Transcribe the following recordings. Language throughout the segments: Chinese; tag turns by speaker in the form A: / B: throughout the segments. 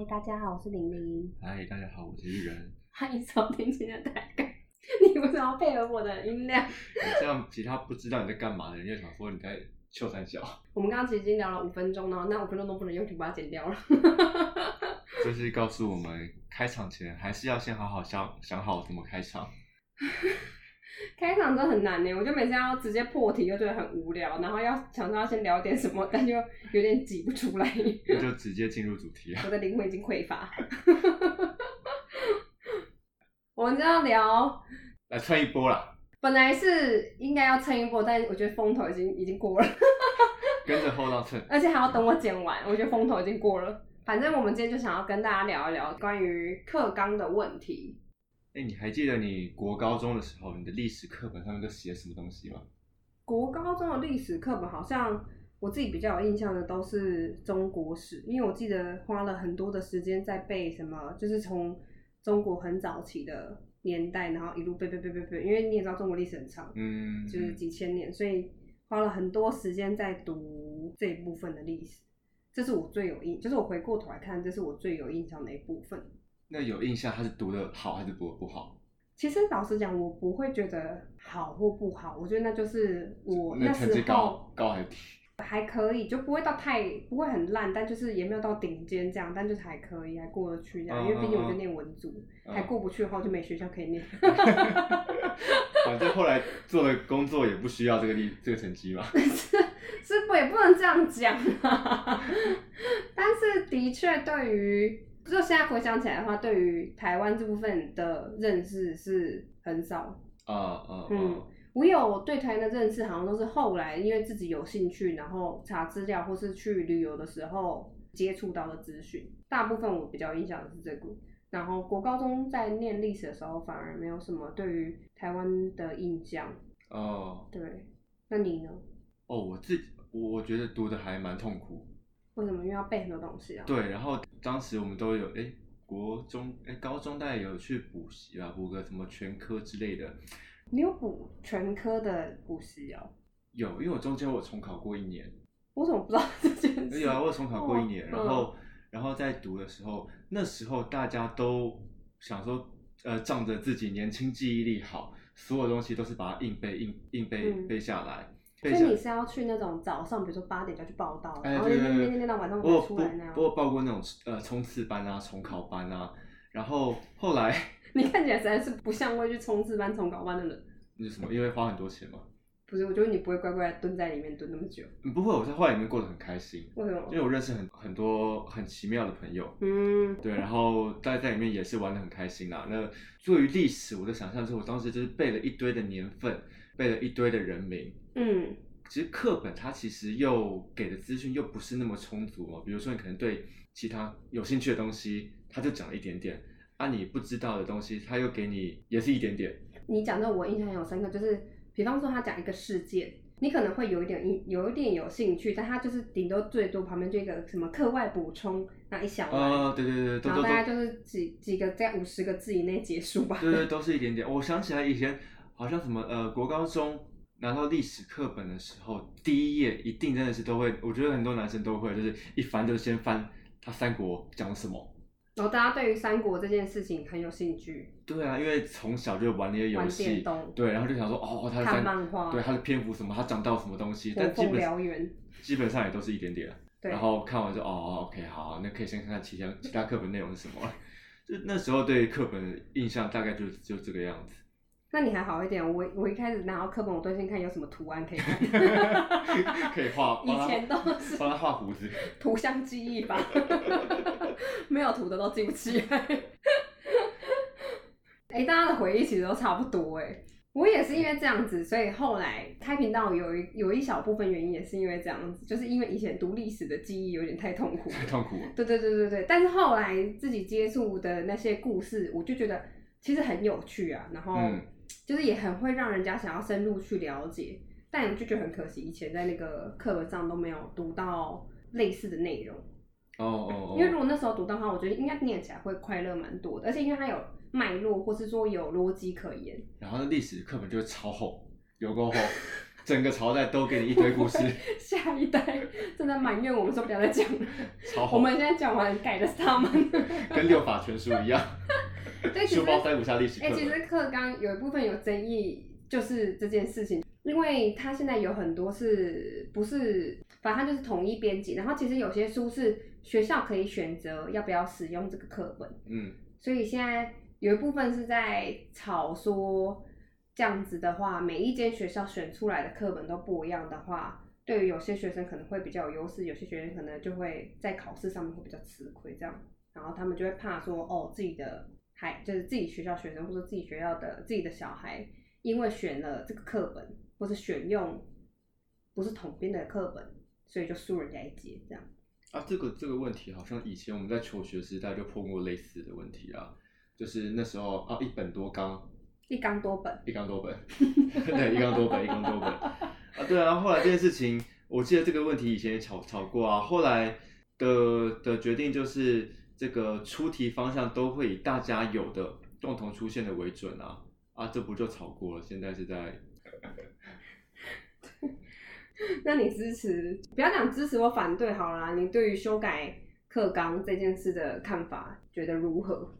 A: 嗨，大家好，我是玲玲。
B: 嗨，大家好，我是玉人。
A: 欢迎收听今天的台港。你为什么要配合我的音量？
B: 这样其他不知道你在干嘛的人，就想说你在秀三角。
A: 我们刚刚其实已经聊了五分钟了，那五分钟都不能用，就把它剪掉了。
B: 就是告诉我们，开场前还是要先好好想想好怎么开场。
A: 开场真的很难呢，我就每次要直接破题，就觉得很无聊，然后要想说要先聊点什么，但就有点挤不出来。
B: 那就直接进入主题啊！
A: 我的灵魂已经匮乏。我们就要聊，
B: 来蹭一波啦！
A: 本来是应该要蹭一波，但我觉得风头已经已经过了，
B: 跟着后浪蹭，
A: 而且还要等我剪完，我觉得风头已经过了。反正我们今天就想要跟大家聊一聊关于课纲的问题。
B: 哎，你还记得你国高中的时候，你的历史课本上面都写什么东西吗？
A: 国高中的历史课本好像我自己比较有印象的都是中国史，因为我记得花了很多的时间在背什么，就是从中国很早期的年代，然后一路背背背背背，因为你也知道中国历史很长，
B: 嗯，
A: 就是几千年，所以花了很多时间在读这一部分的历史。这是我最有印，就是我回过头来看，这是我最有印象的一部分。
B: 那有印象他是读的好还是读的不好？
A: 其实老实讲，我不会觉得好或不好，我觉得那就是我那
B: 成绩
A: 时候
B: 高高还是低？
A: 还可以，就不会到太不会很烂，但就是也没有到顶尖这样，但就是还可以，还过得去这样。因为毕竟我就念文组，
B: 嗯
A: 还过不去的话，我就没学校可以念。
B: 反正后来做的工作也不需要这个力这个成绩嘛。
A: 是是不也不能这样讲啊，但是的确对于就现在回想起来的话，对于台湾这部分的认识是很少。
B: 啊啊
A: 嗯，我有对台湾的认识，好像都是后来因为自己有兴趣，然后查资料或是去旅游的时候接触到的资讯。大部分我比较印象的是这个。然后国高中在念历史的时候，反而没有什么对于台湾的印象。
B: 哦
A: 对，那你呢？
B: 哦，我自己我我觉得读的还蛮痛苦。
A: 为什么？因为要背很多东西啊。
B: 对，然后当时我们都有哎，国中哎高中大概有去补习吧，补个什么全科之类的。
A: 你有补全科的补习哦？
B: 有，因为我中间我重考过一年。
A: 我怎么不知道这件事？
B: 有啊，我有重考过一年，
A: 哦
B: 然后然后在读的时候，那时候大家都想说，呃，仗着自己年轻记忆力好，所有东西都是把它硬背硬硬背
A: 嗯
B: 背下来。
A: 所以你是要去那种早上，比如说八点就要去报道，
B: 哎
A: 然后练练
B: 对对对
A: 练练到晚上才出来那样
B: 我。有报过那种呃冲刺班啊、重考班啊，然后后来
A: 你看起来实在是不像会去冲刺班、重考班的人。
B: 那是什么？因为花很多钱嘛。
A: 不是，我觉得你不会乖乖蹲在里面蹲那么久。
B: 嗯不会，我在画里面过得很开心，
A: 为什么？
B: 因为我认识很很多很奇妙的朋友。
A: 嗯，
B: 对，然后待在里面也是玩的很开心啦。那对于历史，我的想象是我当时就是背了一堆的年份，背了一堆的人名。
A: 嗯，
B: 其实课本它其实又给的资讯又不是那么充足哦。比如说你可能对其他有兴趣的东西，它就讲了一点点；啊，你不知道的东西，它又给你也是一点点。
A: 你讲的我印象很有深刻，就是比方说他讲一个事件，你可能会有一点印，有一点有兴趣，但他就是顶多最多旁边就一个什么课外补充，那一小栏，
B: 啊，对对对，
A: 然后大概就是几几个在五十个字以内结束吧。
B: 对对，都是一点点。我想起来以前好像什么呃，国高中拿到历史课本的时候，第一页一定真的是都会，我觉得很多男生都会，就是一翻就先翻他三国讲什么。
A: 然后大家对于三国这件事情很有兴趣，
B: 对啊，因为从小就玩那些游戏对，然后就想说哦，他的
A: 看
B: 三
A: 漫画，
B: 对他的篇幅什么，他讲到什么东西，但基本，基本上也都是一点点。
A: 对，
B: 然后看完就哦，OK，好，那可以先看看其他其他课本内容是什么。就那时候对课本的印象大概就就这个样子。
A: 那你还好一点，我我一开始拿到课本，我都先看有什么图案可以看，
B: 可以画，
A: 以前都是
B: 帮他画胡子。
A: 图像记忆法，没有图的都记不起来。哎、大家的回忆其实都差不多哎。我也是因为这样子，所以后来开频道有一有一小部分原因也是因为这样子，就是因为以前读历史的记忆有点太痛苦
B: 太痛苦了。
A: 对对对对对，但是后来自己接触的那些故事，我就觉得其实很有趣啊，然后
B: 嗯
A: 就是也很会让人家想要深入去了解，但就觉得很可惜，以前在那个课本上都没有读到类似的内容。
B: 哦哦哦，
A: 因为如果那时候读到的话，我觉得应该念起来会快乐蛮多的，而且因为它有脉络，或是说有逻辑可言。
B: 然后那历史课本就会超厚，有够厚，整个朝代都给你一堆故事，
A: 下一代正在埋怨我们说不要再讲了。
B: 超厚
A: 我们现在讲完改的是他们。
B: 跟六法全书一样，
A: 对，其实
B: 书包塞不下历史
A: 哎。其实课纲有一部分有争议，就是这件事情，因为它现在有很多是不是，反正它就是统一编辑，然后其实有些书是学校可以选择要不要使用这个课本，
B: 嗯，
A: 所以现在有一部分是在吵说，这样子的话，每一间学校选出来的课本都不一样的话，对于有些学生可能会比较有优势，有些学生可能就会在考试上面会比较吃亏，这样，然后他们就会怕说，哦，自己的孩就是自己学校学生或者自己学校的自己的小孩，因为选了这个课本或是选用不是统编的课本，所以就输人家一截，这样。
B: 啊，这个这个问题好像以前我们在求学时代就碰过类似的问题啊，就是那时候啊，一本多纲，
A: 一纲多本，
B: 一纲多本，对，一纲多本，一纲多本啊，对啊。后来这件事情，我记得这个问题以前也吵吵过啊。后来的的决定就是，这个出题方向都会以大家有的共同出现的为准啊啊，这不就炒过了？现在是在
A: 那你支持，不要讲支持或反对好啦，你对于修改课纲这件事的看法，觉得如何？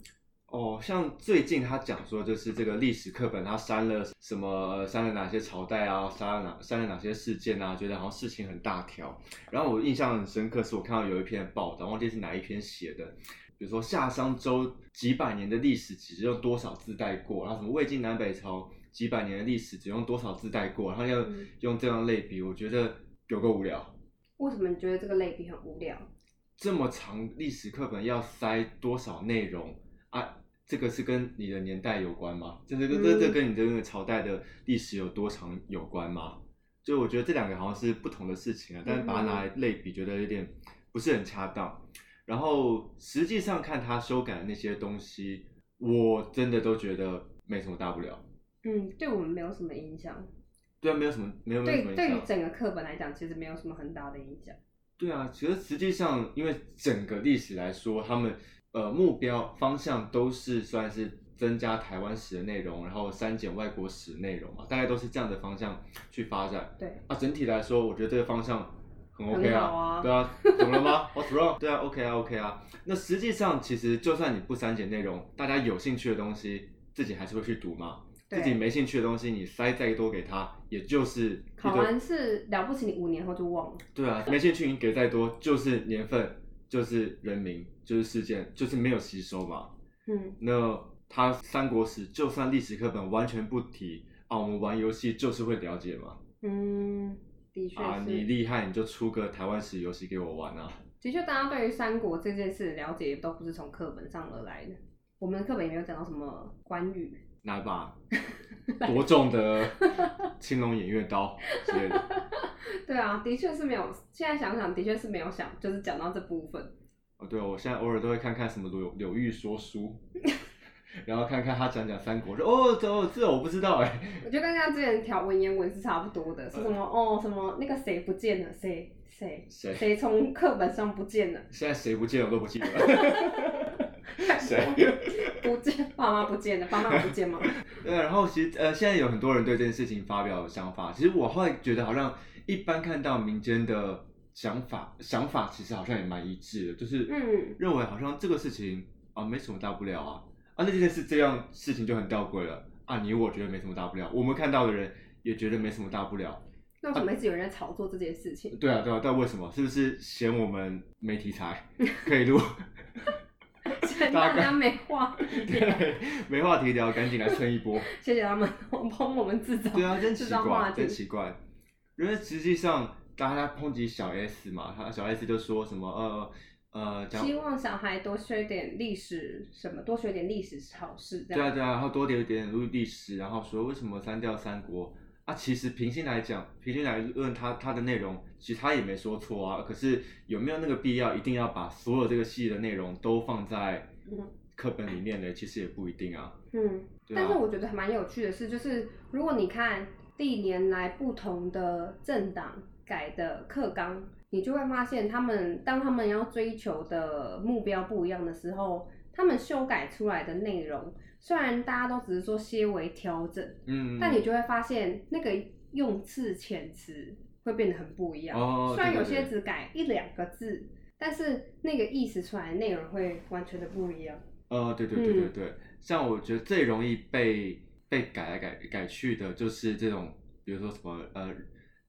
B: 哦，像最近他讲说，就是这个历史课本他删了什么，呃删了哪些朝代啊，删了哪删了哪些事件啊，觉得好像事情很大条。然后我印象很深刻，是我看到有一篇报道，忘记是哪一篇写的，比如说夏商周几百年的历史只用多少字带过，然后什么魏晋南北朝几百年的历史只用多少字带过，然后要
A: 嗯
B: 用这样类比，我觉得有够无聊。
A: 为什么你觉得这个类比很无聊？
B: 这么长历史课本要塞多少内容啊？这个是跟你的年代有关吗？这这个这这
A: 嗯
B: 跟你的那个朝代的历史有多长有关吗？就我觉得这两个好像是不同的事情啊，但是把它拿来类比，觉得有点不是很恰当。然后实际上看他修改的那些东西，我真的都觉得没什么大不了。
A: 嗯，对我们没有什么影响。
B: 对啊，没有什么，没有没有什么
A: 对，
B: 影响。
A: 对于整个课本来讲，其实没有什么很大的影响。
B: 对啊，其实实际上，因为整个历史来说，他们呃目标方向都是算是增加台湾史的内容，然后删减外国史内容嘛，大概都是这样的方向去发展。
A: 对，
B: 啊，整体来说，我觉得这个方向很 OK
A: 很
B: 啊，
A: 好啊
B: 对啊，怎么了吗？What's wrong？对啊，OK 啊，OK 啊。那实际上，其实就算你不删减内容，大家有兴趣的东西，自己还是会去读嘛。
A: 对
B: 自己没兴趣的东西，你塞再多给他，也就是
A: 考完是了不起，你五年后就忘了。
B: 对啊，没兴趣你给再多，就是年份，就是人名，就是事件，就是没有吸收嘛。
A: 嗯，
B: 那他三国史就算历史课本完全不提啊，我们玩游戏就是会了解嘛。
A: 嗯，的确
B: 啊，你厉害你就出个台湾史游戏给我玩啊。
A: 的确，大家对于三国这件事的了解都不是从课本上而来的。我们的课本也没有讲到什么关羽，
B: 拿一把 多重的青龙偃月刀之类的。
A: 对啊，的确是没有。现在想想，的确是没有想，就是讲到这部分。
B: 哦，对，我现在偶尔都会看看什么柳柳玉说书，然后看看他讲讲三国，说哦，这哦这我不知道哎。
A: 我觉得跟他之前条文言文是差不多的，是什么哦什么那个谁不见了，谁谁
B: 谁
A: 谁从课本上不见了，
B: 现在谁不见我都不记得。谁？
A: 不见，爸妈不见了，爸妈不见吗？
B: 对，然后其实呃，现在有很多人对这件事情发表想法。其实我后来觉得，好像一般看到民间的想法，想法其实好像也蛮一致的，就是
A: 嗯
B: 认为好像这个事情啊没什么大不了啊啊，那这件事这样事情就很吊诡了啊，你我觉得没什么大不了，我们看到的人也觉得没什么大不了。
A: 那为什么一直有人在炒作这件事情？
B: 对啊，对啊，但为什么？是不是嫌我们没题材 可以录？
A: 让大家没话，
B: 对，没话题聊，赶紧来蹭一波。
A: 谢谢他们帮我们制造
B: 对啊，真奇怪，真。奇怪。因为实际上大家抨击小 S 嘛，他小 S 就说什么呃呃讲
A: 希望小孩多学点历史，什么多学点历史是好事，这样。
B: 对啊对啊，然后多点一点录历史，然后说为什么删掉三国啊？其实平心来讲，平心来论他他的内容，其实他也没说错啊。可是有没有那个必要，一定要把所有这个戏的内容都放在
A: 嗯
B: 课本里面呢？其实也不一定啊。
A: 嗯，
B: 啊
A: 但是我觉得还蛮有趣的是，就是如果你看历年来不同的政党改的课纲，你就会发现他们当他们要追求的目标不一样的时候，他们修改出来的内容，虽然大家都只是说些微调整，
B: 嗯，
A: 但你就会发现那个用字遣词会变得很不一样。
B: 哦
A: 虽然有些只改一两个字，但是那个意思出来的内容会完全的不一样。
B: 呃，对对对对
A: 嗯
B: 对，像我觉得最容易被被改来改改去的，就是这种，比如说什么呃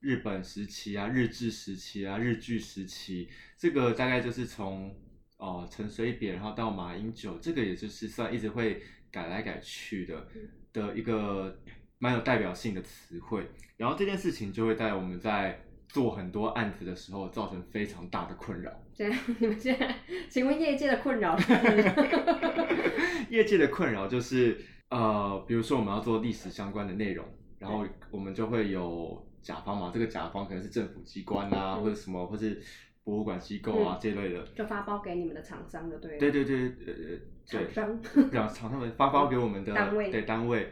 B: 日本时期啊、日治时期啊、日剧时期，这个大概就是从哦陈水扁，然后到马英九，这个也就是算一直会改来改去的
A: 嗯
B: 的一个蛮有代表性的词汇，然后这件事情就会在我们在做很多案子的时候造成非常大的困扰。
A: 这样，你们现在，请问业界的困扰是？
B: 业界的困扰就是，呃，比如说我们要做历史相关的内容，然后我们就会有甲方嘛，这个甲方可能是政府机关啊，
A: 嗯
B: 或者什么，或是博物馆机构啊、
A: 嗯
B: 这类的。
A: 就发包给你们的厂商的对了。
B: 对对对，呃呃，对，
A: 厂商。
B: 让厂商们发包给我们的
A: 单位
B: 对单位，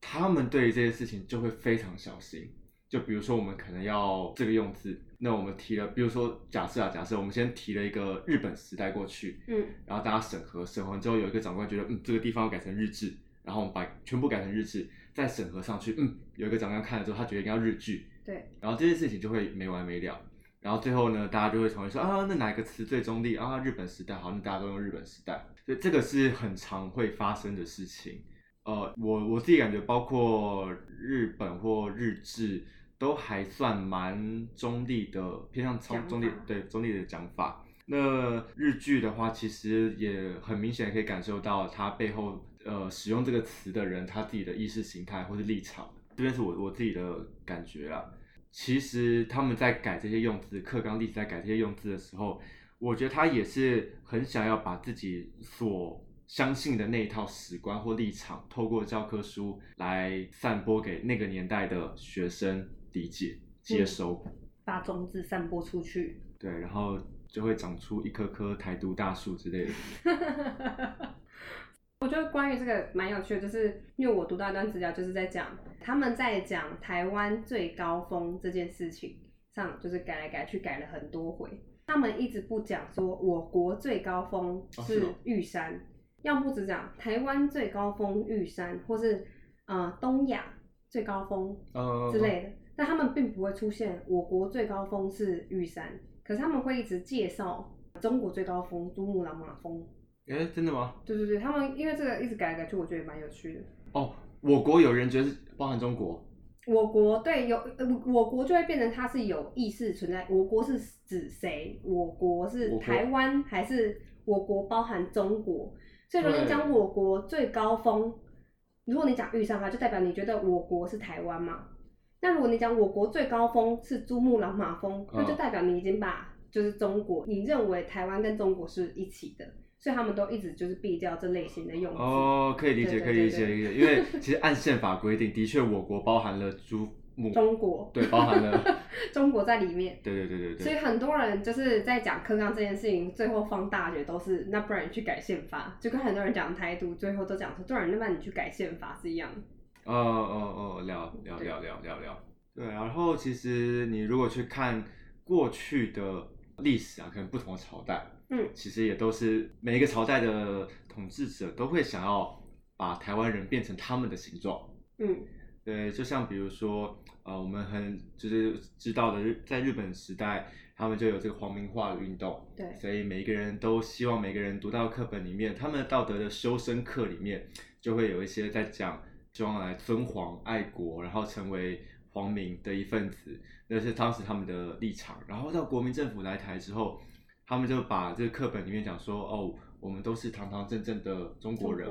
B: 他们对于这些事情就会非常小心。就比如说我们可能要这个用字，那我们提了，比如说假设啊，假设我们先提了一个日本时代过去，
A: 嗯
B: 然后大家审核，审核完之后有一个长官觉得，嗯，这个地方要改成日志，然后我们把全部改成日志，再审核上去，嗯，有一个长官看了之后，他觉得应该要日剧，
A: 对，
B: 然后这件事情就会没完没了，然后最后呢，大家就会同意说啊，那哪个词最中立啊？日本时代好，那大家都用日本时代，所以这个是很常会发生的事情。呃，我我自己感觉，包括日本或日志，都还算蛮中立的，偏向中中立
A: 法
B: 对中立的讲法。那日剧的话，其实也很明显可以感受到它背后呃使用这个词的人他自己的意识形态或是立场，这边是我我自己的感觉啊。其实他们在改这些用字，课纲历史在改这些用字的时候，我觉得他也是很想要把自己所相信的那一套史观或立场，透过教科书来散播给那个年代的学生理解、接收。
A: 把种子散播出去。
B: 对，然后就会长出一棵棵台独大树之类的。
A: 我觉得关于这个蛮有趣的，就是因为我读到一段资料，就是在讲他们在讲台湾最高峰这件事情上，就是改来改去改了很多回。他们一直不讲说我国最高峰是玉山，要不只讲台湾最高峰玉山，或是呃东亚最高峰
B: 呃
A: 之类的。但他们并不会出现我国最高峰是玉山，可是他们会一直介绍中国最高峰珠穆朗玛峰。
B: 哎，真的吗？
A: 对对对，他们因为这个一直改来改去，我觉得也蛮有趣的。
B: 哦，我国有人觉得是包含中国。
A: 我国对有呃，我国就会变成它是有意识存在。我国是指谁？我国是
B: 国
A: 台湾还是我国包含中国？所以如果你讲我国最高峰，如果你讲遇上它，就代表你觉得我国是台湾嘛？那如果你讲我国最高峰是珠穆朗玛峰，那就
B: 嗯
A: 代表你已经把就是中国，你认为台湾跟中国是一起的，所以他们都一直就是避掉这类型的用字。
B: 哦，可以理解，
A: 对对
B: 可以理解，理解。因为其实按宪法规定，的确我国包含了祖母，
A: 中国
B: 对，包含了，
A: 中国在里面。
B: 对对对对
A: 所以。很多人就是在讲科纲这件事情，最后放大决都是那不然你去改宪法，就跟很多人讲台独，最后都讲说，不然那不然你去改宪法是一样的。
B: 哦哦哦，聊聊
A: 对
B: 聊聊聊聊。对，然后其实你如果去看过去的历史啊，可能不同的朝代，
A: 嗯。
B: 其实也都是每一个朝代的统治者都会想要把台湾人变成他们的形状。
A: 嗯。
B: 对，就像比如说，呃，我们很就是知道的日，在日本时代，他们就有这个皇民化的运动，
A: 对。
B: 所以每一个人都希望每个人读到课本里面，他们的道德的修身课里面，就会有一些在讲，希望来尊皇爱国，然后成为皇民的一份子，那是当时他们的立场。然后到国民政府来台之后，他们就把这个课本里面讲说，哦，我们都是堂堂正正的中国人，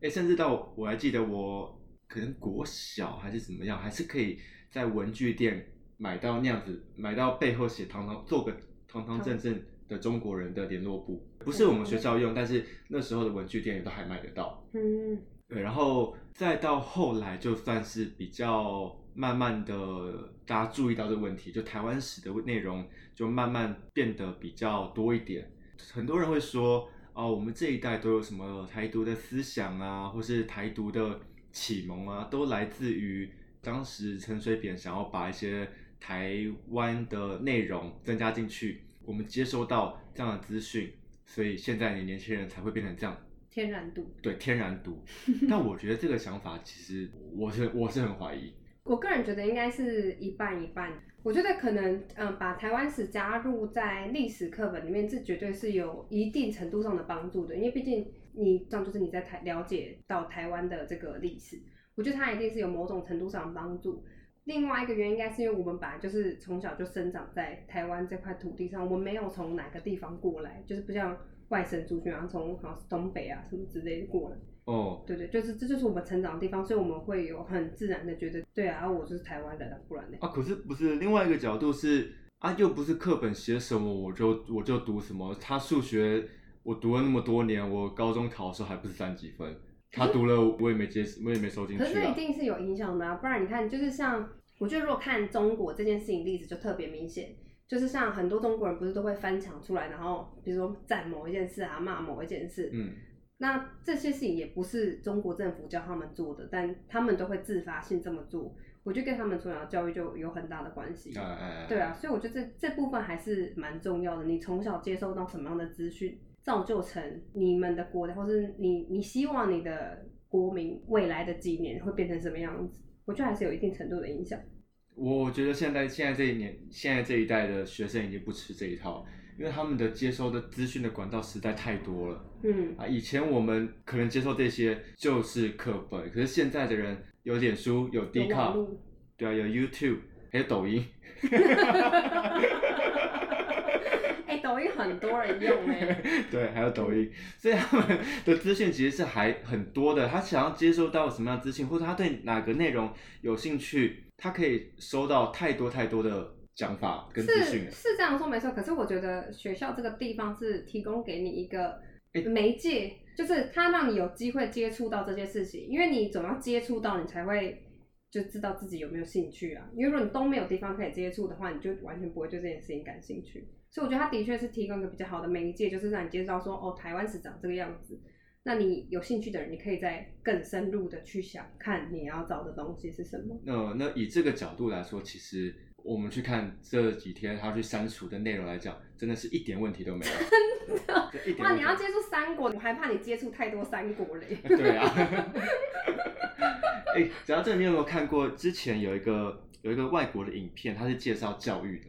B: 哎，甚至到我还记得我可能国小还是怎么样，还是可以在文具店买到那样子，买到背后写堂堂做个堂堂正正的中国人的联络簿，不是我们学校用，但是那时候的文具店也都还买得到。
A: 嗯。
B: 对，然后再到后来，就算是比较慢慢的大家注意到这个问题，就台湾史的内容就慢慢变得比较多一点。很多人会说，哦，我们这一代都有什么台独的思想啊，或是台独的启蒙啊，都来自于当时陈水扁想要把一些台湾的内容增加进去，我们接收到这样的资讯，所以现在的年轻人才会变成这样。
A: 天然毒。
B: 对天然毒，但我觉得这个想法其实我是我是很怀疑，
A: 我个人觉得应该是一半一半。我觉得可能，嗯，把台湾史加入在历史课本里面，这绝对是有一定程度上的帮助的。因为毕竟你这样就是你在台了解到台湾的这个历史，我觉得它一定是有某种程度上的帮助。另外一个原因，应该是因为我们本来就是从小就生长在台湾这块土地上，我们没有从哪个地方过来，就是不像外省族群啊，从好像是东北啊什么之类的过来。
B: 哦，
A: 对对，就是这就是我们成长的地方，所以我们会有很自然的觉得，对啊，我就是台湾人啊，不然呢？
B: 啊，可是不是另外一个角度是啊，又不是课本写什么我就我就读什么。他数学我读了那么多年，我高中考的时候还不是三几分，他读了我也没接，我也没收进去
A: 可是这一
B: 啊。
A: 定是有影响的啊，不然你看，就是像我觉得，如果看中国这件事情例子就特别明显，就是像很多中国人不是都会翻墙出来，然后比如说赞某一件事啊，骂某一件事，
B: 嗯，
A: 那这些事情也不是中国政府教他们做的，但他们都会自发性这么做，我觉得跟他们从小教育就有很大的关系。
B: 哎哎哎，
A: 对啊，所以我觉得这这部分还是蛮重要的。你从小接受到什么样的资讯，造就成你们的国家，或是你你希望你的国民未来的几年会变成什么样子，我觉得还是有一定程度的影响。
B: 我觉得现在现在这一年，现在这一代的学生已经不吃这一套，因为他们的接收的资讯的管道实在太多了
A: 嗯，
B: 啊。以前我们可能接受这些就是课本，可是现在的人有脸书，有 D 卡，
A: 络，
B: 对啊，有 YouTube，还有抖音。
A: 哎、抖音很多人用哎、
B: 对，还有抖音，所以他们的资讯其实是还很多的。他想要接收到什么样的资讯，或者他对哪个内容有兴趣，他可以收到太多太多的讲法跟资讯
A: 是。是这样说没错，可是我觉得学校这个地方是提供给你一个
B: 哎
A: 媒介，就是它让你有机会接触到这些事情，因为你总要接触到，你才会就知道自己有没有兴趣啊。因为如果你都没有地方可以接触的话，你就完全不会对这件事情感兴趣。所以我觉得它的确是提供一个比较好的媒介，就是让你接触到说哦，台湾是长这个样子。那你有兴趣的人，你可以再更深入的去想，看你要找的东西是什么。
B: 那那以这个角度来说，其实我们去看这几天他去删除的内容来讲，真的是一点问题都没有。真的，一点
A: 哇，你要接触三国，我还怕你接触太多三国嘞。
B: 对啊。哎、讲到这个，你有没有看过之前有一个有一个外国的影片，它是介绍教育的，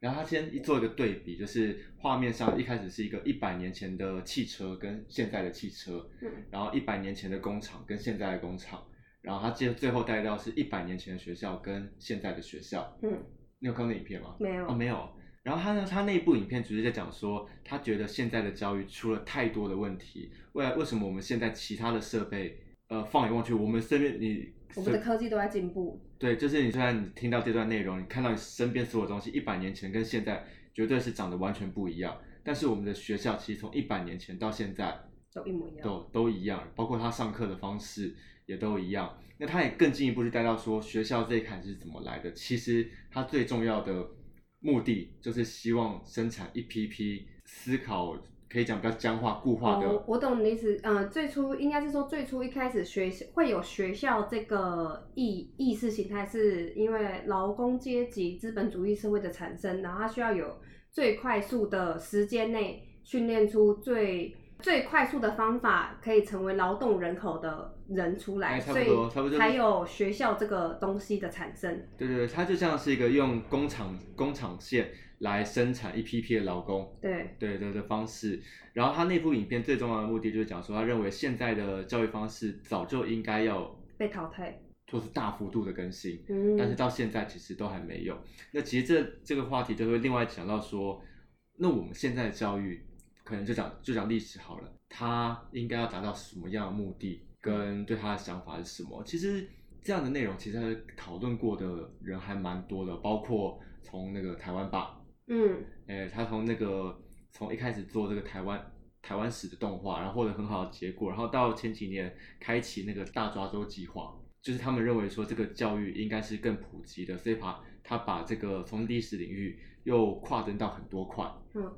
B: 然后他先一做一个对比，就是画面上一开始是一个一百年前的汽车跟现在的汽车，
A: 嗯
B: 然后一百年前的工厂跟现在的工厂，然后他接最后带到是一百年前的学校跟现在的学校。
A: 嗯，
B: 你有看过那影片吗？
A: 没有。
B: 哦，没有。然后他呢，他那部影片只是在讲说，他觉得现在的教育出了太多的问题。为来为什么我们现在其他的设备，呃，放眼望去，我们身边你
A: 我们的科技都在进步。
B: 对，就是你虽然你听到这段内容，你看到你身边所有东西，一百年前跟现在绝对是长得完全不一样。但是我们的学校其实从一百年前到现在
A: 都一模一样。
B: 都都一样，包括他上课的方式也都一样。那他也更进一步去带到说，学校这一坎是怎么来的？其实他最重要的目的就是希望生产一批批思考，可以讲比较僵化固化的。
A: 哦，我懂你意思。呃，最初应该是说，最初一开始学校会有学校这个意意识形态，是因为劳工阶级资本主义社会的产生，然后它需要有最快速的时间内训练出最最快速的方法，可以成为劳动人口的人出来，
B: 哎差不
A: 所
B: 多差不多就是
A: 以才有学校这个东西的产生。
B: 对对对，它就像是一个用工厂工厂线来生产一批批的劳工。
A: 对，
B: 对对的方式。然后他那部影片最重要的目的就是讲说，他认为现在的教育方式早就应该要
A: 被淘汰。
B: 做出大幅度的更新，
A: 嗯，
B: 但是到现在其实都还没有。那其实这这个话题就会另外讲到说，那我们现在的教育可能就讲就讲历史好了，他应该要达到什么样的目的，跟对他的想法是什么？其实这样的内容其实讨论过的人还蛮多的，包括从那个台湾吧，
A: 嗯
B: 诶，他从那个从一开始做这个台湾台湾史的动画，然后获得很好的结果，然后到前几年开启那个大抓周计划，就是他们认为说这个教育应该是更普及的，所以把他把这个从历史领域又跨登到很多块。
A: 嗯，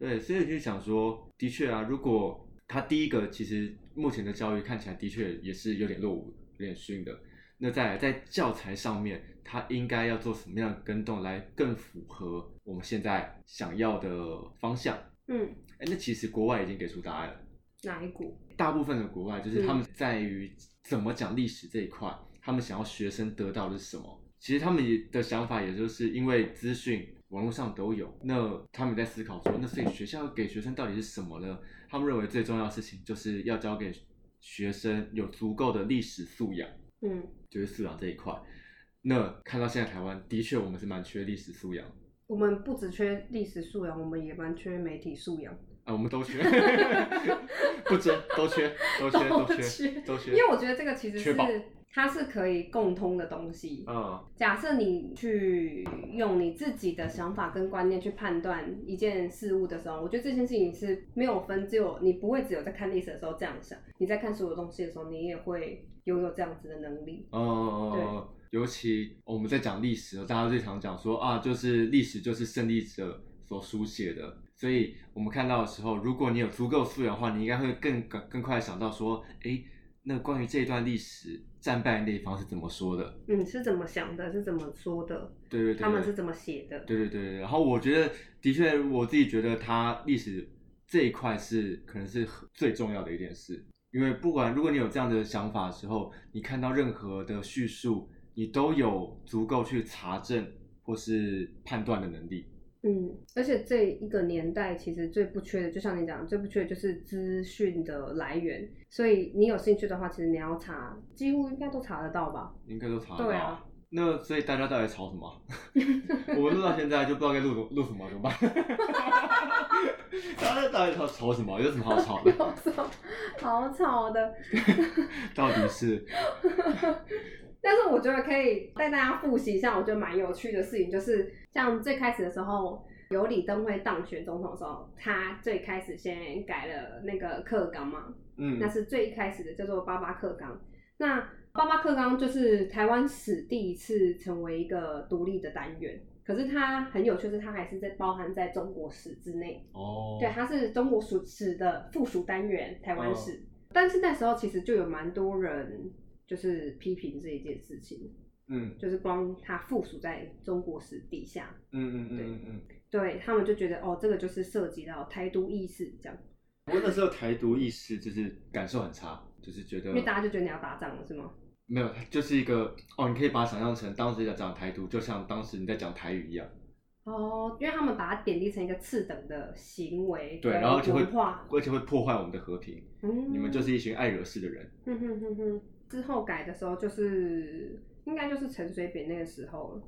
B: 对，所以就想说，的确啊，如果他第一个其实目前的教育看起来的确也是有点落伍、有点逊的，那在在教材上面，他应该要做什么样的跟动，来更符合我们现在想要的方向？
A: 嗯，
B: 哎，那其实国外已经给出答案了。
A: 哪一股？
B: 大部分的国外就是他们在于怎么讲历史这一块，他们想要学生得到的是什么？其实他们也的想法，也就是因为资讯网络上都有，那他们在思考说，那所以学校给学生到底是什么呢？他们认为最重要的事情就是要教给学生有足够的历史素养，
A: 嗯，
B: 就是素养这一块。那看到现在台湾，的确我们是蛮缺历史素养
A: 我们不只缺历史素养，我们也蛮缺媒体素养。
B: 啊，我们都缺，不争都缺，都缺，都缺，都缺。
A: 因为我觉得这个其实是它是可以共通的东西。
B: 嗯
A: 假设你去用你自己的想法跟观念去判断一件事物的时候，我觉得这件事情是没有分，只有你不会只有在看历史的时候这样想，你在看所有东西的时候，你也会拥有这样子的能力。
B: 哦，尤其我们在讲历史，大家最常讲说啊，就是历史就是胜利者所书写的，所以我们看到的时候，如果你有足够素养的话，你应该会更更更快想到说，诶，那关于这一段历史战败那一方是怎么说的？
A: 嗯，是怎么想的？是怎么说的？
B: 对对对，
A: 他们是怎么写的？
B: 对对对对，然后我觉得的确，我自己觉得他历史这一块是可能是最重要的一件事，因为不管如果你有这样的想法的时候，你看到任何的叙述，你都有足够去查证或是判断的能力。
A: 嗯，而且这一个年代其实最不缺的，就像你讲，最不缺的就是资讯的来源。所以你有兴趣的话，其实你要查，几乎应该都查得到吧？
B: 应该都查得到。
A: 对啊
B: 那所以大家到底吵什么？我们录到现在就不知道该录录什么，怎么办？大家到底吵吵什么？有什么好吵的？
A: 有什么好吵的？
B: 到底是
A: 但是我觉得可以带大家复习一下，我觉得蛮有趣的事情，就是像最开始的时候，有李登辉当选总统的时候，他最开始先改了那个课纲嘛，
B: 嗯
A: 那是最一开始的，叫做八八课纲。那八八课纲就是台湾史第一次成为一个独立的单元，可是它很有趣是，它还是在包含在中国史之内。
B: 哦，
A: 对，它是中国史史的附属单元，台湾
B: 哦
A: 史。但是那时候其实就有蛮多人就是批评这一件事情，
B: 嗯
A: 就是光它附属在中国史底下，
B: 嗯嗯嗯嗯嗯。
A: 对他们就觉得哦，这个就是涉及到台独意识这样，
B: 不过那时候台独意识就是感受很差，就是觉得
A: 因为大家就觉得你要打仗了是吗？
B: 没有，它就是一个哦，你可以把它想象成当时在讲台独，就像当时你在讲台语一样，
A: 哦，因为他们把它贬低成一个次等的行为，
B: 对，然后就会而且会破坏我们的和平，
A: 嗯，
B: 你们就是一群爱惹事的人。
A: 哼哼哼哼，之后改的时候就是应该就是陈水扁那个时候了。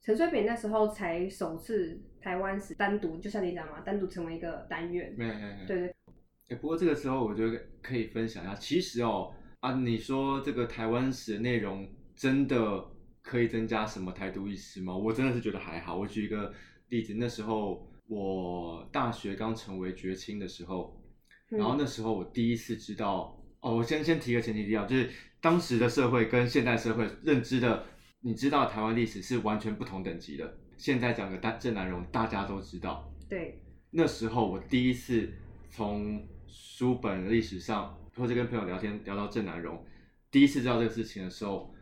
A: 陈水扁那时候才首次台湾史单独，就像你讲嘛，单独成为一个单元。
B: 没有没有没有。
A: 对对，
B: 欸不过这个时候我觉得可以分享一下，其实哦啊，你说这个台湾史的内容真的可以增加什么台独意识吗？我真的是觉得还好。我举一个例子，那时候我大学刚成为绝青的时候，
A: 嗯
B: 然后那时候我第一次知道，哦，我先先提个前提提要，就是当时的社会跟现代社会认知的，你知道台湾历史是完全不同等级的。现在讲个大郑南榕，大家都知道，
A: 对，
B: 那时候我第一次从书本历史上，或者跟朋友聊天聊到郑南榕，第一次知道这个事情的时候，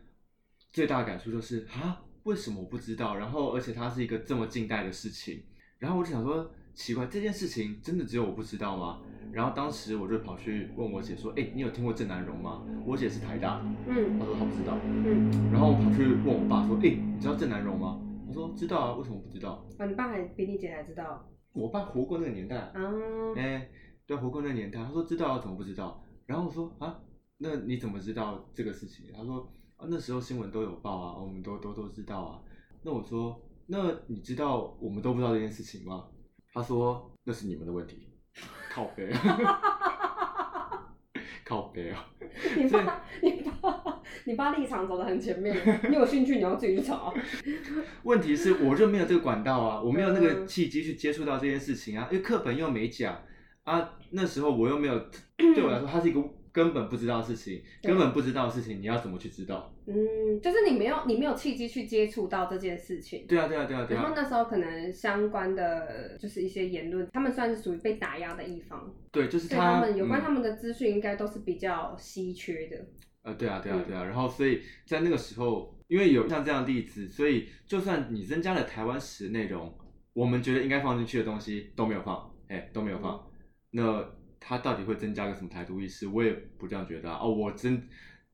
B: 最大的感触就是啊，为什么我不知道？然后而且它是一个这么近代的事情，然后我就想说，奇怪，这件事情真的只有我不知道吗？然后当时我就跑去问我姐说，哎、你有听过郑南荣吗？我姐是台大的，
A: 嗯
B: 她说她不知道。
A: 嗯，
B: 然后我跑去问我爸说，哎、你知道郑南荣吗？他说知道啊，为什么不知道？
A: 啊，你爸还比你姐还知道
B: 我爸活过那个年代啊。
A: 啊？
B: 哎、对，活过那个年代，他说知道啊，怎么不知道？然后我说啊，那你怎么知道这个事情？他说啊，那时候新闻都有报啊，我们都都都知道啊。那我说，那你知道我们都不知道这件事情吗？他说那是你们的问题，靠背，靠背啊。
A: 你爸，你爸，你爸立场走得很前面，你有兴趣你要自己去查。
B: 问题是我就没有这个管道啊，我没有那个
A: 嗯
B: 契机去接触到这件事情啊，因为课本又没讲啊，那时候我又没有，对我来说它是一个根本不知道事情，根本不知道事情，你要怎么去知道？
A: 嗯，就是你没有你没有契机去接触到这件事情。
B: 对啊，对啊，对啊，对
A: 然后
B: 啊，
A: 那时候可能相关的就是一些言论，他们算是属于被打压的一方，
B: 对，就是
A: 他
B: 他
A: 们有关
B: 嗯
A: 他们的资讯应该都是比较稀缺的。
B: 呃，对啊，对啊，
A: 嗯
B: 对啊，然后所以在那个时候，因为有像这样的例子，所以就算你增加了台湾史内容，我们觉得应该放进去的东西都没有放，哎，都没有放，那它到底会增加个什么台独意识？我也不这样觉得啊。哦，我真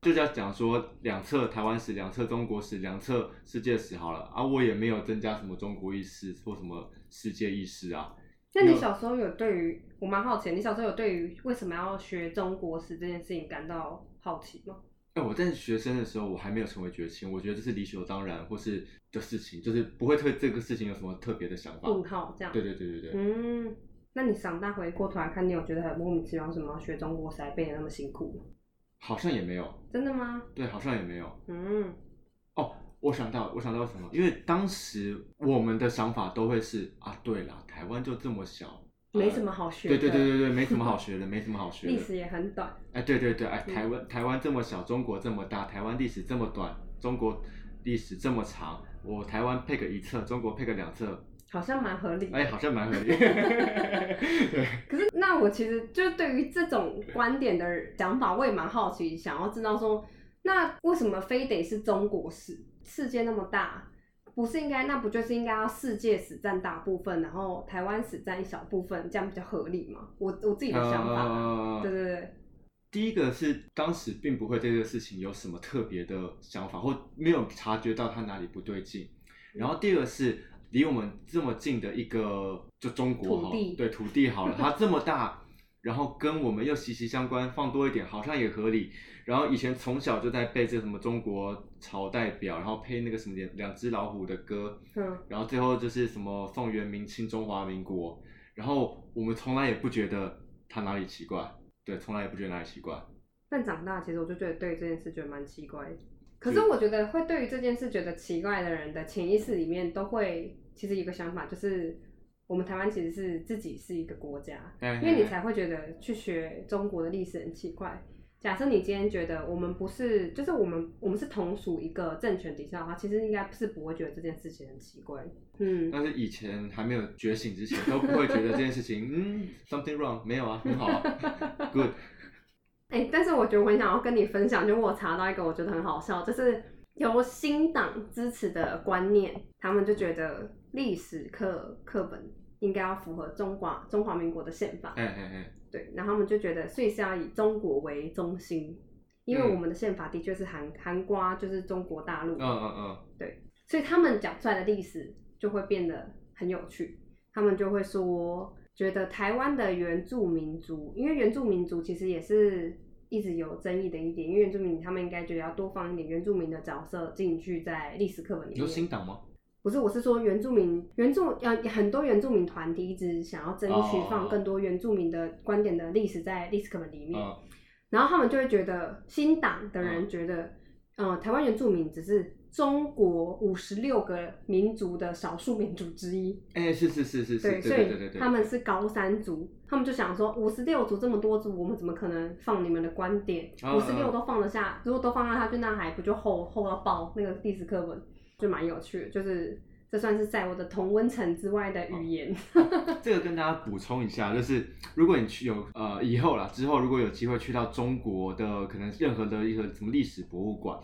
B: 就是要讲说两侧台湾史、两侧中国史、两侧世界史好了啊，我也没有增加什么中国意识或什么世界意识啊。
A: 那你小时候有对于我蛮好奇，你小时候有对于为什么要学中国史这件事情感到好奇吗？
B: 哎，我在学生的时候，我还没有成为绝情，我觉得这是理所当然或是的事情，就是不会对这个事情有什么特别的想法。
A: 问号这样。
B: 对对对对对。
A: 嗯，那你长大回过头来看，你有觉得很莫名其妙，为什么要学中国史背的那么辛苦吗？
B: 好像也没有。
A: 真的吗？
B: 对，好像也没有。
A: 嗯。
B: 哦，我想到，我想到什么？因为当时我们的想法都会是啊，对了，台湾就这么小。
A: 没什么好学，
B: 对对对对对，没什么好学的，没什么好学的。
A: 历史也很短。
B: 哎，对对对，哎，台湾台湾这么小，中国这么大，台湾历史这么短，中国历史这么长，我台湾配个一册，中国配个两册，
A: 好像蛮合理。
B: 哎，好像蛮合理。
A: 对。可是，那我其实就对于这种观点的想法，我也蛮好奇，想要知道说，那为什么非得是中国史？世界那么大。不是应该，那不就是应该要世界史占大部分，然后台湾史占一小部分，这样比较合理吗？我我自己的想法，对对对。
B: 第一个是当时并不会对这个事情有什么特别的想法，或没有察觉到它哪里不对劲。然后第二个是离我们这么近的一个，就中国
A: 哈，
B: 对土地好了，它这么大。然后跟我们又息息相关，放多一点好像也合理。然后以前从小就在背这什么中国朝代表，然后配那个什么两两只老虎的歌，
A: 嗯，
B: 然后最后就是什么宋元明清中华民国，然后我们从来也不觉得它哪里奇怪，对，从来也不觉得哪里奇怪。
A: 但长大其实我就觉得对这件事觉得蛮奇怪。可是我觉得会对于这件事觉得奇怪的人的潜意识里面都会其实一个想法就是。我们台湾其实是自己是一个国家，因为你才会觉得去学中国的历史很奇怪。假设你今天觉得我们不是，就是我们我们是同属一个政权底下的话，其实应该是不会觉得这件事情很奇怪。嗯，
B: 但是以前还没有觉醒之前，都不会觉得这件事情，嗯，something wrong，没有啊，很好啊，good。
A: 哎，但是我觉得我很想要跟你分享，就我查到一个我觉得很好笑，就是由新党支持的观念，他们就觉得历史课课本。应该要符合中华中华民国的宪法，
B: 嗯嗯嗯，
A: 对，然后他们就觉得，所以是要以中国为中心，因为我们的宪法的确是含含瓜，就是中国大陆，
B: 嗯嗯嗯，
A: 对，所以他们讲出来的历史就会变得很有趣，他们就会说，觉得台湾的原住民族，因为原住民族其实也是一直有争议的一点，因为原住民他们应该觉得要多放一点原住民的角色进去在历史课本里面，
B: 有新党吗？
A: 不是，我是说原住民，原住呃很多原住民团体一直想要争取放更多原住民的观点的历史在历史课本里面，然后他们就会觉得新党的人觉得，嗯，台湾原住民只是中国五十六个民族的少数民族之一。
B: 哎，是是是是是，
A: 对，所以他们是高山族，他们就想说五十六族这么多族，我们怎么可能放你们的观点？五十六都放得下，如果都放到他去，那还不就厚厚到爆那个历史课本？就蛮有趣的，就是这算是在我的同温层之外的语言。
B: 这个跟大家补充一下，就是如果你去有呃以后啦，之后如果有机会去到中国的可能任何的一个什么历史博物馆，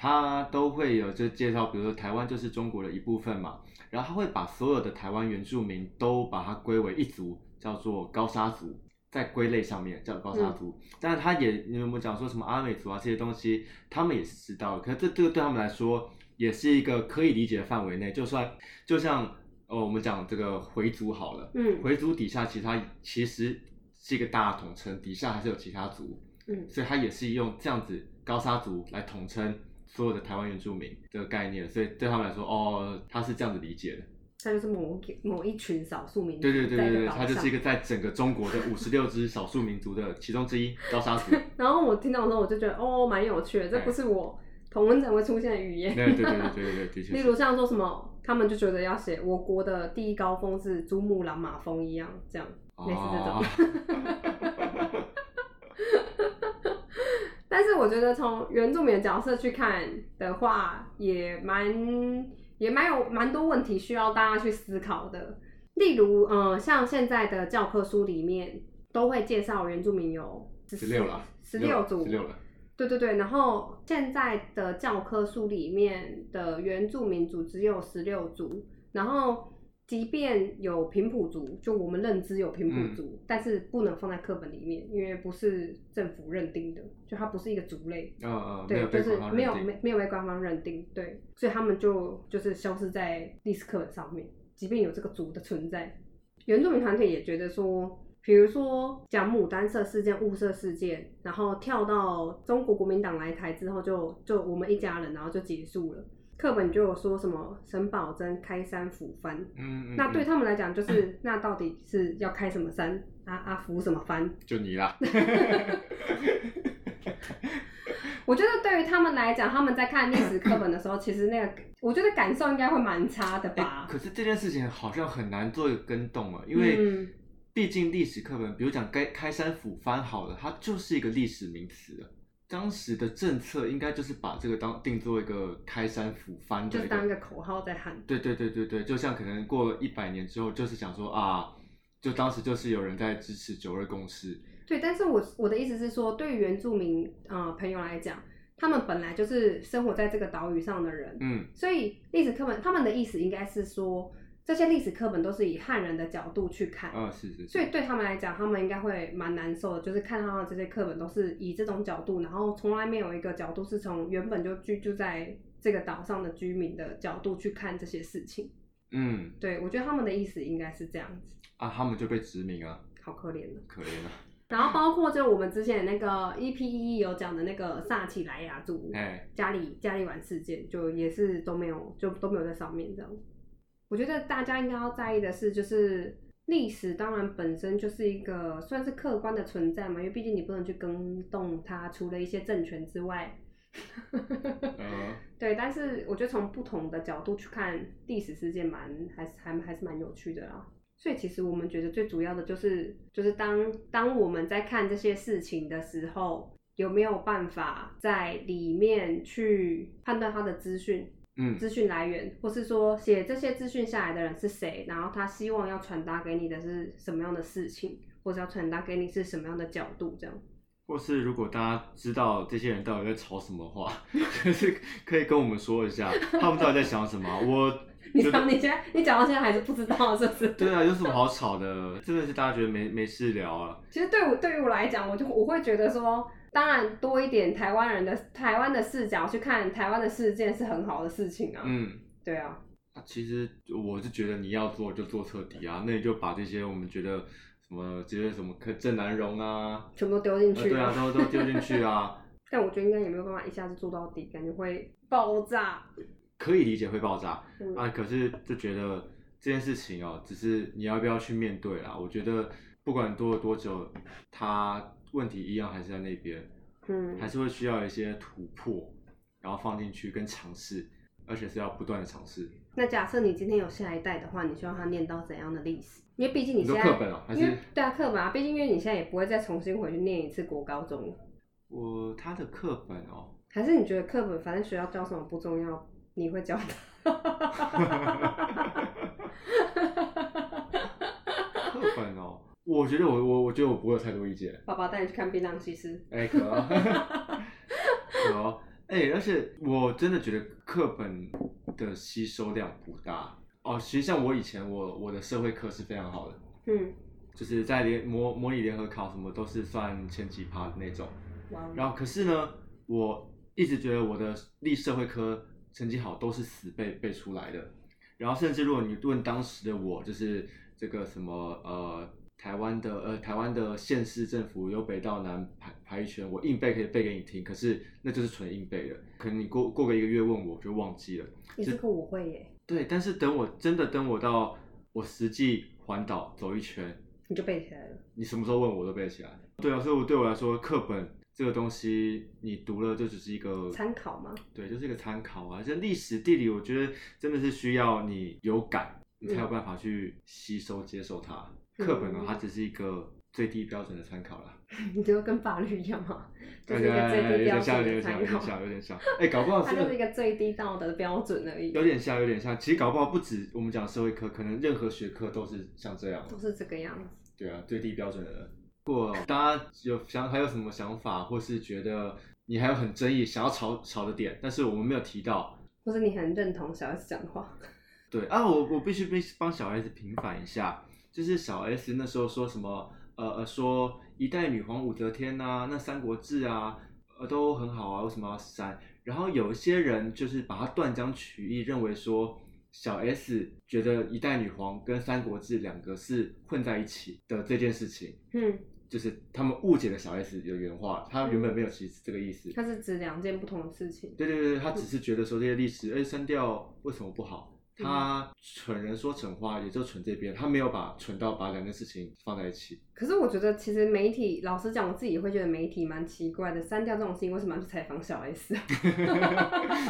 B: 它都会有就介绍，比如说台湾就是中国的一部分嘛，然后他会把所有的台湾原住民都把它归为一族，叫做高沙族，在归类上面叫高沙族。但是他也有没有讲说什么阿美族啊这些东西，他们也是知道。的，可是这这个对他们来说。也是一个可以理解的范围内，就算就像呃我们讲这个回族好了，
A: 嗯，
B: 回族底下其他其实是一个大统称，底下还是有其他族，
A: 嗯，
B: 所以他也是用这样子高沙族来统称所有的台湾原住民这个概念，所以对他们来说，哦，他是这样子理解的，
A: 他就是某某一群少数民族，
B: 对对对对对，他就是一个在整个中国的五十六支少数民族的其中之一，高沙族。
A: 然后我听到的时候，我就觉得哦，蛮有趣的，这不是我。同文层会出现的语言，
B: 对对对对对对，
A: 例如像说什么，他们就觉得要写我国的第一高峰是珠穆朗玛峰一样，这样类似这种。但是我觉得从原住民的角色去看的话，也蛮也蛮有蛮多问题需要大家去思考的。例如，嗯，像现在的教科书里面都会介绍原住民有
B: 十六了，
A: 十六组，
B: 十六了。
A: 对对对，然后现在的教科书里面的原住民族只有十六族，然后即便有平埔族，就我们认知有平埔族，但是不能放在课本里面，因为不是政府认定的，就它不是一个族类。
B: 呃呃，没
A: 对，就是没有没没有被官方认定，对，所以他们就就是消失在历史课本上面，即便有这个族的存在。原住民团体也觉得说，比如说讲牡丹社事件、雾社事件，然后跳到中国国民党来台之后就，就我们一家人，然后就结束了。课本就有说什么沈葆桢开山抚番，
B: 嗯嗯，
A: 那对
B: 嗯
A: 他们来讲，就是那到底是要开什么山啊啊抚什么番？
B: 就你啦，
A: 我觉得对于他们来讲，他们在看历史课本的时候，其实那个我觉得感受应该会蛮差的
B: 哎、
A: 吧。
B: 可是这件事情好像很难做一个跟动啊，因为
A: 嗯
B: 毕竟历史课本，比如讲该开山抚番好了，它就是一个历史名词了。当时的政策应该就是把这个当定做一个开山斧翻的
A: 就当一个口号在喊。
B: 对对对对对，就像可能过了一百年之后，就是想说啊，就当时就是有人在支持九二共识，
A: 对，但是我我的意思是说，对于原住民呃朋友来讲，他们本来就是生活在这个岛屿上的人，
B: 嗯
A: 所以历史课本他们的意思应该是说，这些历史课本都是以汉人的角度去看。
B: 啊是是是，
A: 所以对他们来讲，他们应该会蛮难受的，就是看到这些课本都是以这种角度，然后从来没有一个角度是从原本就居住在这个岛上的居民的角度去看这些事情。
B: 嗯
A: 对我觉得他们的意思应该是这样子，
B: 啊，他们就被殖民啊，
A: 好可怜的。
B: 可怜啊，
A: 然后包括就我们之前那个 EP 一有讲的那个萨奇莱雅族
B: 哎，
A: 家里家里玩事件，就也是都没有就都没有在上面这样。我觉得大家应该要在意的是，就是历史当然本身就是一个算是客观的存在嘛，因为毕竟你不能去更动它，除了一些政权之外。
B: 呃，
A: 对，但是我觉得从不同的角度去看历史事件蛮，还是还还是蛮有趣的啦。所以其实我们觉得最主要的就是，就是当当我们在看这些事情的时候，有没有办法在里面去判断它的资讯、
B: 嗯
A: 资讯来源，或是说写这些资讯下来的人是谁，然后他希望要传达给你的是什么样的事情，或者要传达给你是什么样的角度，这样。
B: 或是如果大家知道这些人到底在吵什么话，就是可以跟我们说一下，他们到底在想什么。我
A: 你
B: 觉得
A: 讲你现在你讲到现在还是不知道是不是？
B: 对啊，有什么好吵的？真的是大家觉得没没事聊啊。
A: 其实对我对于我来讲，我就我会觉得说，当然多一点台湾人的台湾的视角去看台湾的事件是很好的事情啊。
B: 嗯，
A: 对啊，
B: 那其实我是觉得你要做就做彻底啊，那你就把这些我们觉得什么这些什么可正南荣啊，
A: 全部都丢进去、
B: 呃对啊，都都丢进去啊，
A: 但我觉得应该也没有办法一下子做到底，感觉会爆炸。
B: 可以理解会爆炸
A: 嗯
B: 啊，可是就觉得这件事情哦，只是你要不要去面对啦。我觉得不管多了多久，它问题一样还是在那边，
A: 嗯
B: 还是会需要一些突破，然后放进去跟尝试，而且是要不断的尝试。
A: 那假设你今天有下一代的话，你希望他念到怎样的历史？因为毕竟你现在
B: 课本啊还是
A: 因为对啊课本啊，毕竟因为你现在也不会再重新回去念一次国高中了，
B: 我他的课本哦，
A: 还是你觉得课本反正学校教什么不重要，你会教他？
B: 课本哦，我觉得我我我觉得我不会有太多意见。
A: 爸爸带你去看槟榔西施。
B: 哎、可哦，可哦，哎、而且我真的觉得课本的吸收量不大哦。其实像我以前我我的社会课是非常好的，
A: 嗯，
B: 就是在联模模拟联合考什么都是算前几趴的那种。然后可是呢，我一直觉得我的历社会科成绩好都是死背背出来的。然后甚至如果你问当时的我，就是这个什么呃台湾的呃台湾的县市政府由北到南排排一圈，我硬背可以背给你听，可是那就是纯硬背的。可能你过过个一个月问我，我就忘记了。
A: 你这个我会耶，
B: 对，但是等我真的等我到我实际环岛走一圈，
A: 你就背起来了。
B: 你什么时候问我都背得起来。对啊，所以我对我来说，课本这个东西你读了就只是一个
A: 参考吗？
B: 对，就是一个参考啊。这历史地理，我觉得真的是需要你有感，你才有办法去吸收接受它。
A: 嗯
B: 课本呢，它只是一个最低标准的参考啦。
A: 你觉得跟法律一样吗，就是一个
B: 哎
A: 最低标准的
B: 点像，有，点像，有点像。哎、搞不好
A: 它就是一个最低道德的标准而已，
B: 有点像，有点像。其实搞不好不止我们讲社会科，可能任何学科都是像这样。
A: 都是这个样子。
B: 对啊，最低标准的人。如果大家有想还有什么想法，或是觉得你还有很争议想要吵吵的点，但是我们没有提到，
A: 或是你很认同小 S 讲的话，
B: 对啊，我我必须帮帮小 S 平反一下，就是小 S 那时候说什么，呃呃，说一代女皇武则天呐、那《三国志》啊，呃都很好啊，为什么要删？然后有一些人就是把它断章取义，认为说小 S 觉得一代女皇跟《三国志》两个是混在一起的这件事情，
A: 嗯，
B: 就是他们误解了小 S 的原话，他原本没有其实这个意思。
A: 他是指两件不同的事情。
B: 对对对，他只是觉得说这些历史，哎，删掉为什么不好？
A: 嗯
B: 他蠢人说蠢话，也就蠢这边，他没有把蠢到把两件事情放在一起。
A: 可是我觉得，其实媒体，老实讲，我自己也会觉得媒体蛮奇怪的。删掉这种事情，为什么要去采访小 S 啊？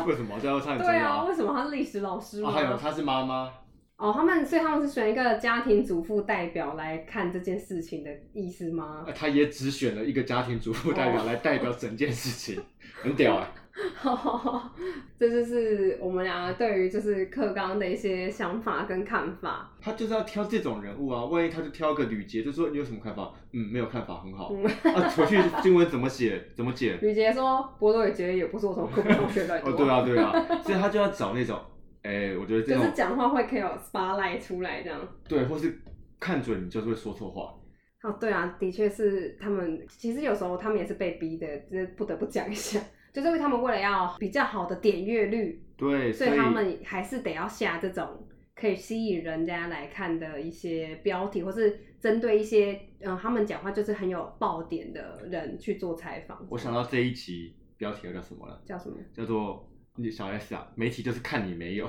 B: 为什么？这要他很重
A: 对啊。为什么他是历史老师吗？
B: 啊还有他是妈妈，
A: 哦，他们所以他们是选一个家庭主妇代表来看这件事情的意思吗
B: 呃？他也只选了一个家庭主妇代表
A: 哦
B: 来代表整件事情，很屌哎、
A: 这就是我们两个对于就是课纲的一些想法跟看法。
B: 他就是要挑这种人物啊，万一他就挑个吕杰，就说你有什么看法？嗯，没有看法，很好。
A: 嗯
B: 啊，回去新闻怎么写？怎么解？
A: 吕杰说：“波多野结衣也不是我从课本上学来的。”
B: 哦，对啊，对啊，所以他就要找那种，哎、我觉得这种
A: 就是讲话会可以有 spotlight 出来这样。
B: 对，或是看准你就是会说错话。
A: 哦，对啊，的确是他们，其实有时候他们也是被逼的，这不得不讲一下，就是因为他们为了要比较好的点阅率，
B: 对，
A: 所以他们还是得要下这种可以吸引人家来看的一些标题，或是针对一些嗯、呃他们讲话就是很有爆点的人去做采访。
B: 我想到这一集标题要叫什么了？
A: 叫什么？
B: 叫做你小 S 啊，媒体就是看你没有，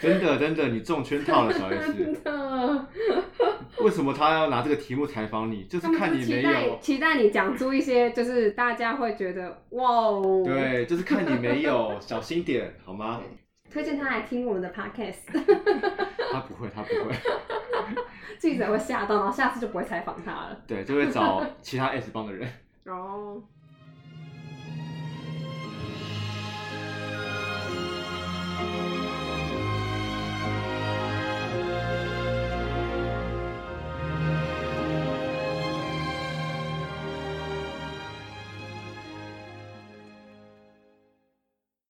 B: 真的真的，你中圈套了，小 S。
A: 真的，
B: 为什么他要拿这个题目采访你？就是看你没有，
A: 期待你讲出一些就是大家会觉得哇哦，，
B: 对，就是看你没有，小心点好吗？
A: 推荐他来听我们的 podcast，
B: 他不会，他不会，
A: 记者会吓到，然后下次就不会采访他了。
B: 对，就会找其他 S 帮的人。
A: 哦，